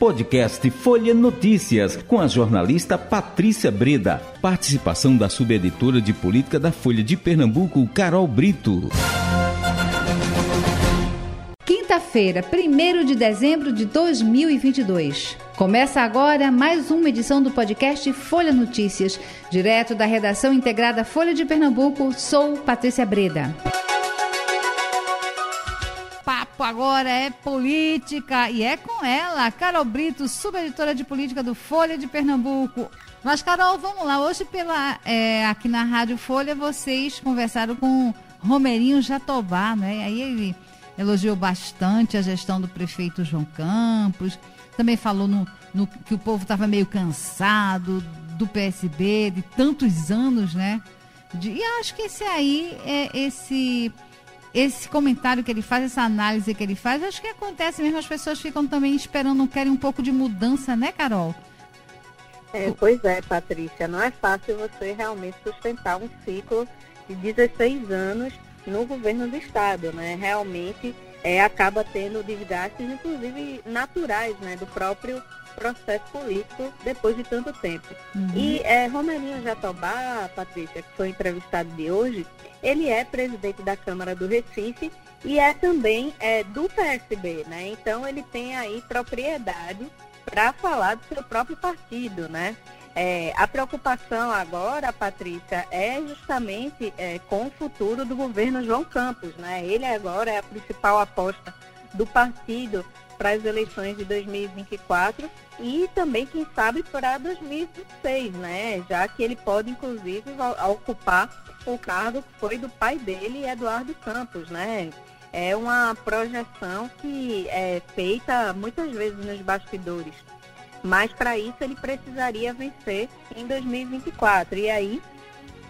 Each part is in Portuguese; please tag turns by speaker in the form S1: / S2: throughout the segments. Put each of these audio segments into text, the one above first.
S1: Podcast Folha Notícias, com a jornalista Patrícia Breda. Participação da subeditora de política da Folha de Pernambuco, Carol Brito.
S2: Quinta-feira, 1 de dezembro de 2022. Começa agora mais uma edição do podcast Folha Notícias. Direto da redação integrada Folha de Pernambuco, sou Patrícia Breda papo agora é política e é com ela, Carol Brito, subeditora de política do Folha de Pernambuco. Mas, Carol, vamos lá. Hoje, pela, é, aqui na Rádio Folha, vocês conversaram com Romerinho Jatobá, né? Aí ele elogiou bastante a gestão do prefeito João Campos, também falou no, no que o povo estava meio cansado do PSB, de tantos anos, né? De, e acho que esse aí é esse esse comentário que ele faz, essa análise que ele faz, acho que acontece mesmo, as pessoas ficam também esperando, querem um pouco de mudança, né, Carol?
S3: É, pois é, Patrícia, não é fácil você realmente sustentar um ciclo de 16 anos no governo do Estado, né? Realmente é, acaba tendo desgastes, inclusive naturais, né, do próprio processo político depois de tanto tempo. Uhum. E é, Romerinho Jatobá, Patrícia, que foi entrevistado de hoje, ele é presidente da Câmara do Recife e é também é, do PSB, né? Então ele tem aí propriedade para falar do seu próprio partido, né? É, a preocupação agora, Patrícia, é justamente é, com o futuro do governo João Campos, né? Ele agora é a principal aposta do partido para as eleições de 2024 e também, quem sabe, para 2026, né? Já que ele pode, inclusive, ocupar o cargo que foi do pai dele, Eduardo Campos, né? É uma projeção que é feita muitas vezes nos bastidores. Mas para isso ele precisaria vencer em 2024. E aí,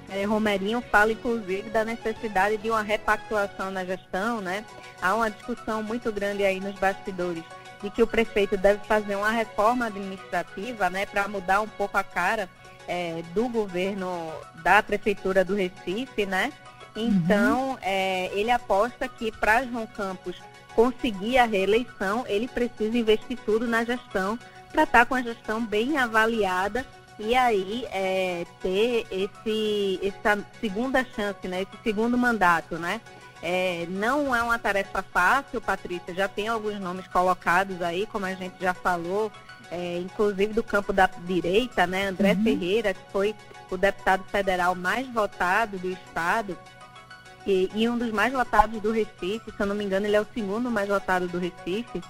S3: é, Romerinho fala inclusive da necessidade de uma repactuação na gestão, né? Há uma discussão muito grande aí nos bastidores de que o prefeito deve fazer uma reforma administrativa, né, para mudar um pouco a cara é, do governo da prefeitura do Recife, né? Então, uhum. é, ele aposta que para João Campos conseguir a reeleição, ele precisa investir tudo na gestão para estar tá com a gestão bem avaliada e aí é, ter esse, essa segunda chance, né? Esse segundo mandato, né? É, não é uma tarefa fácil, Patrícia, já tem alguns nomes colocados aí, como a gente já falou, é, inclusive do campo da direita, né? André uhum. Ferreira, que foi o deputado federal mais votado do estado e, e, um dos mais votados do Recife, se eu não me engano, ele é o segundo mais votado do Recife.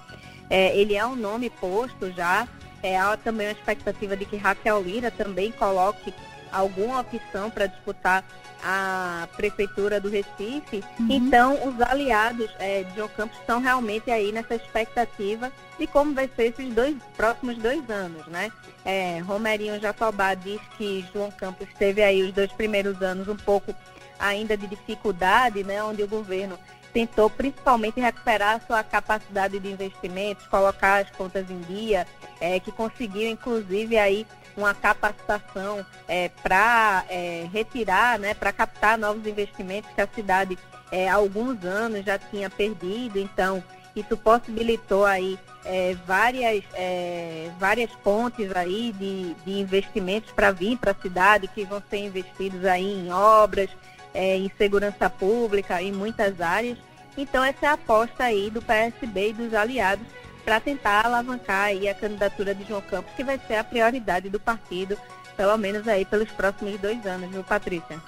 S3: É, ele é um nome posto já. É, há também a expectativa de que Raquel Lira também coloque alguma opção para disputar a prefeitura do Recife. Uhum. Então, os aliados é, de João Campos estão realmente aí nessa expectativa de como vai ser esses dois próximos dois anos, né? É, Romerinho Jatobá diz que João Campos teve aí os dois primeiros anos um pouco ainda de dificuldade, né? Onde o governo tentou principalmente recuperar sua capacidade de investimentos, colocar as contas em dia, é, que conseguiu inclusive aí uma capacitação é, para é, retirar, né, para captar novos investimentos que a cidade é, há alguns anos já tinha perdido. Então, isso possibilitou aí é, várias, é, várias pontes aí de, de investimentos para vir para a cidade, que vão ser investidos aí em obras, é, em segurança pública, em muitas áreas. Então, essa é a aposta aí do PSB e dos aliados para tentar alavancar aí a candidatura de João Campos, que vai ser a prioridade do partido, pelo menos aí pelos próximos dois anos, viu, Patrícia?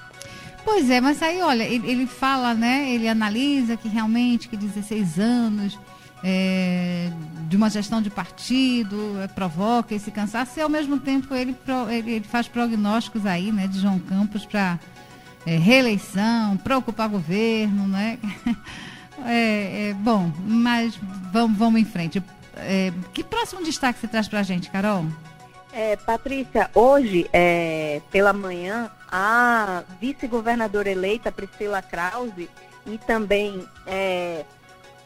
S2: Pois é, mas aí, olha, ele, ele fala, né, ele analisa que realmente que 16 anos é, de uma gestão de partido é, provoca esse cansaço e ao mesmo tempo ele, ele, ele faz prognósticos aí, né, de João Campos para é, reeleição, para ocupar governo, né? É, é, bom, mas vamos, vamos em frente. É, que próximo destaque você traz para a gente, Carol?
S3: É, Patrícia, hoje, é, pela manhã, a vice-governadora eleita Priscila Krause e também é,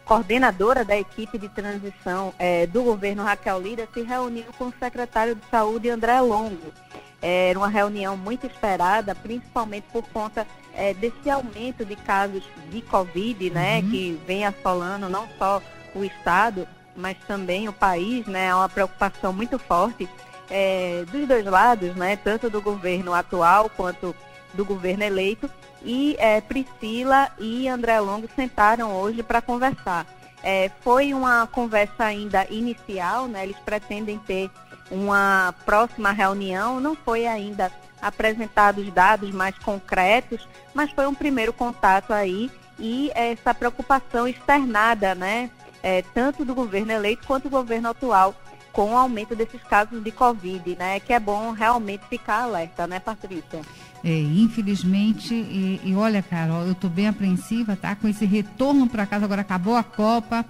S3: coordenadora da equipe de transição é, do governo Raquel Lira se reuniu com o secretário de Saúde André Longo. Era uma reunião muito esperada, principalmente por conta é, desse aumento de casos de Covid, né, uhum. que vem assolando não só o Estado, mas também o país, né, é uma preocupação muito forte é, dos dois lados, né, tanto do governo atual quanto do governo eleito. E é, Priscila e André Longo sentaram hoje para conversar. É, foi uma conversa ainda inicial, né, eles pretendem ter uma próxima reunião, não foi ainda apresentados dados mais concretos, mas foi um primeiro contato aí e essa preocupação externada, né, é, tanto do governo eleito quanto do governo atual com o aumento desses casos de Covid, né, que é bom realmente ficar alerta, né, Patrícia?
S2: É, infelizmente, e, e, olha, Carol, eu estou bem apreensiva, tá? Com esse retorno para casa, agora acabou a Copa,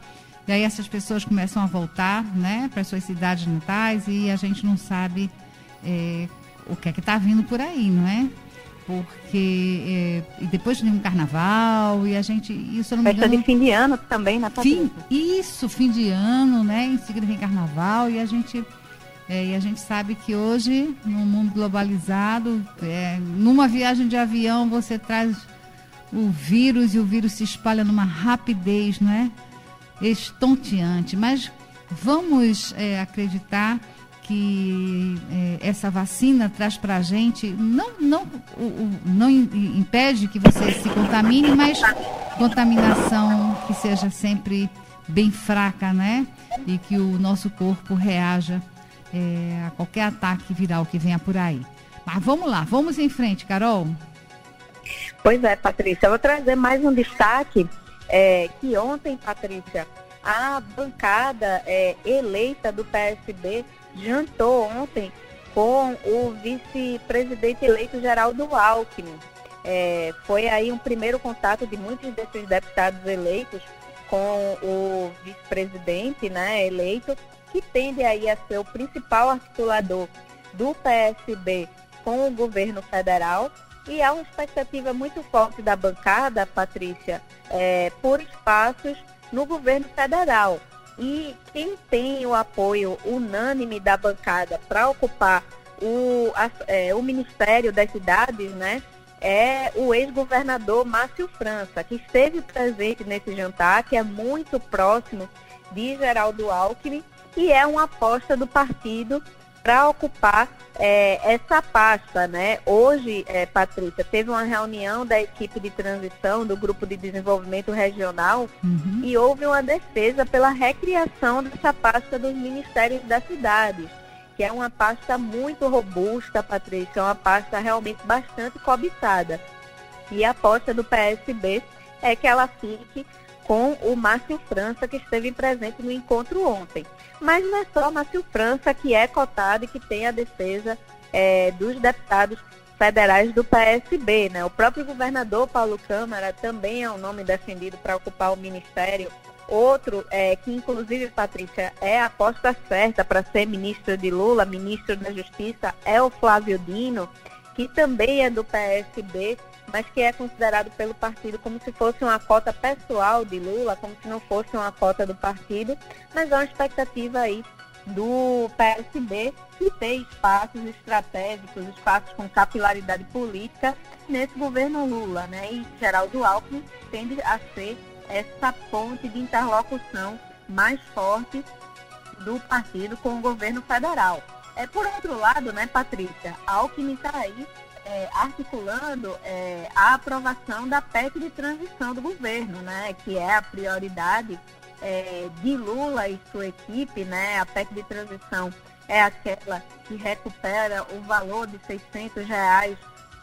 S2: e aí essas pessoas começam a voltar, né, para suas cidades natais e a gente não sabe é, o que é que está vindo por aí, não é? Porque é, depois tem um carnaval e a gente isso não
S3: Festa engano, de fim de ano também, na
S2: fim, Isso, fim de ano, né? Em seguida vem carnaval e a gente é, e a gente sabe que hoje, no mundo globalizado, é, numa viagem de avião você traz o vírus e o vírus se espalha numa rapidez, não é? Estonteante. Mas vamos é, acreditar que é, essa vacina traz para a gente, não, não, o, o, não impede que você se contamine, mas contaminação que seja sempre bem fraca, né? E que o nosso corpo reaja é, a qualquer ataque viral que venha por aí. Mas vamos lá, vamos em frente, Carol.
S3: Pois é, Patrícia, eu vou trazer mais um destaque é, que ontem, Patrícia, a bancada é, eleita do PSB jantou ontem com o vice-presidente eleito Geraldo Alckmin. É, foi aí um primeiro contato de muitos desses deputados eleitos com o vice-presidente né, eleito, que tende aí a ser o principal articulador do PSB com o governo federal. E há uma expectativa muito forte da bancada, Patrícia, é, por espaços no governo federal. E quem tem o apoio unânime da bancada para ocupar o, a, é, o Ministério das Cidades, né, é o ex-governador Márcio França, que esteve presente nesse jantar, que é muito próximo de Geraldo Alckmin, e é uma aposta do partido para ocupar é, essa pasta, né? Hoje, é, Patrícia, teve uma reunião da equipe de transição do Grupo de Desenvolvimento Regional uhum. e houve uma defesa pela recriação dessa pasta dos ministérios das cidades, que é uma pasta muito robusta, Patrícia, é uma pasta realmente bastante cobiçada. E a aposta do PSB é que ela fique com o Márcio França, que esteve presente no encontro ontem. Mas não é só Márcio França que é cotado e que tem a defesa é, dos deputados federais do PSB. Né? O próprio governador Paulo Câmara também é um nome defendido para ocupar o ministério. Outro, é, que inclusive, Patrícia, é a aposta certa para ser ministro de Lula, ministro da Justiça, é o Flávio Dino, que também é do PSB mas que é considerado pelo partido como se fosse uma cota pessoal de Lula, como se não fosse uma cota do partido, mas é uma expectativa aí do PSB de ter espaços estratégicos, espaços com capilaridade política nesse governo Lula, né? E Geraldo Alckmin tende a ser essa ponte de interlocução mais forte do partido com o governo federal. É por outro lado, né, Patrícia, Alckmin está aí é, articulando é, a aprovação da PEC de transição do governo, né, que é a prioridade é, de Lula e sua equipe, né, a PEC de transição é aquela que recupera o valor de 600 reais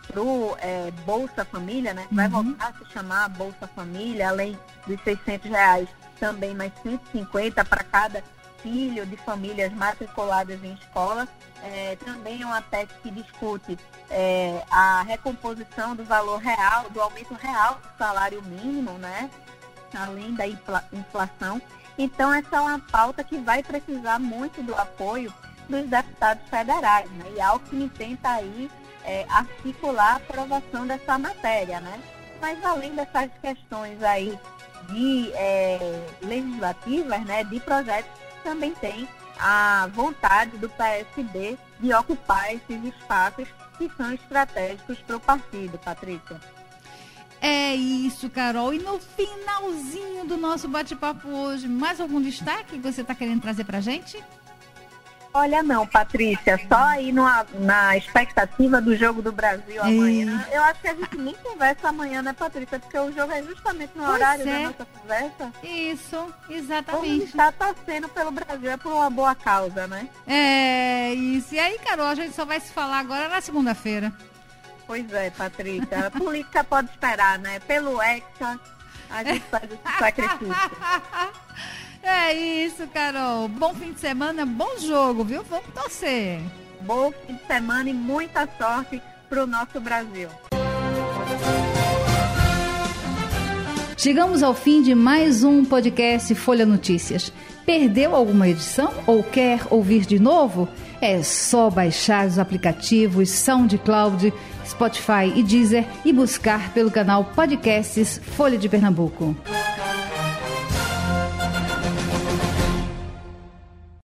S3: para o é, Bolsa Família, né, vai uhum. voltar a se chamar Bolsa Família, além dos 600 reais, também mais 150 para cada de famílias matriculadas em escola. É, também é uma PEC que discute é, a recomposição do valor real, do aumento real do salário mínimo, né? além da inflação. Então, essa é uma pauta que vai precisar muito do apoio dos deputados federais. Né? E Alckmin tenta aí é, articular a aprovação dessa matéria. Né? Mas, além dessas questões aí de é, legislativas, né, de projetos também tem a vontade do PSB de ocupar esses espaços que são estratégicos para o partido, Patrícia.
S2: É isso, Carol. E no finalzinho do nosso bate-papo hoje, mais algum destaque que você está querendo trazer para gente?
S3: Olha não, Patrícia, só aí na expectativa do jogo do Brasil amanhã. Eu acho que a gente nem conversa amanhã, né, Patrícia? Porque o jogo é justamente no pois horário é. da nossa conversa.
S2: Isso, exatamente. Vamos
S3: estar torcendo pelo Brasil, é por uma boa causa, né?
S2: É, isso. E aí, Carol, a gente só vai se falar agora na segunda-feira.
S3: Pois é, Patrícia. A política pode esperar, né? Pelo Hexa, a gente faz esse sacrifício.
S2: É isso, Carol. Bom fim de semana, bom jogo, viu? Vamos torcer.
S3: Bom fim de semana e muita sorte para o nosso Brasil.
S2: Chegamos ao fim de mais um podcast Folha Notícias. Perdeu alguma edição ou quer ouvir de novo? É só baixar os aplicativos SoundCloud, Spotify e Deezer e buscar pelo canal Podcasts Folha de Pernambuco.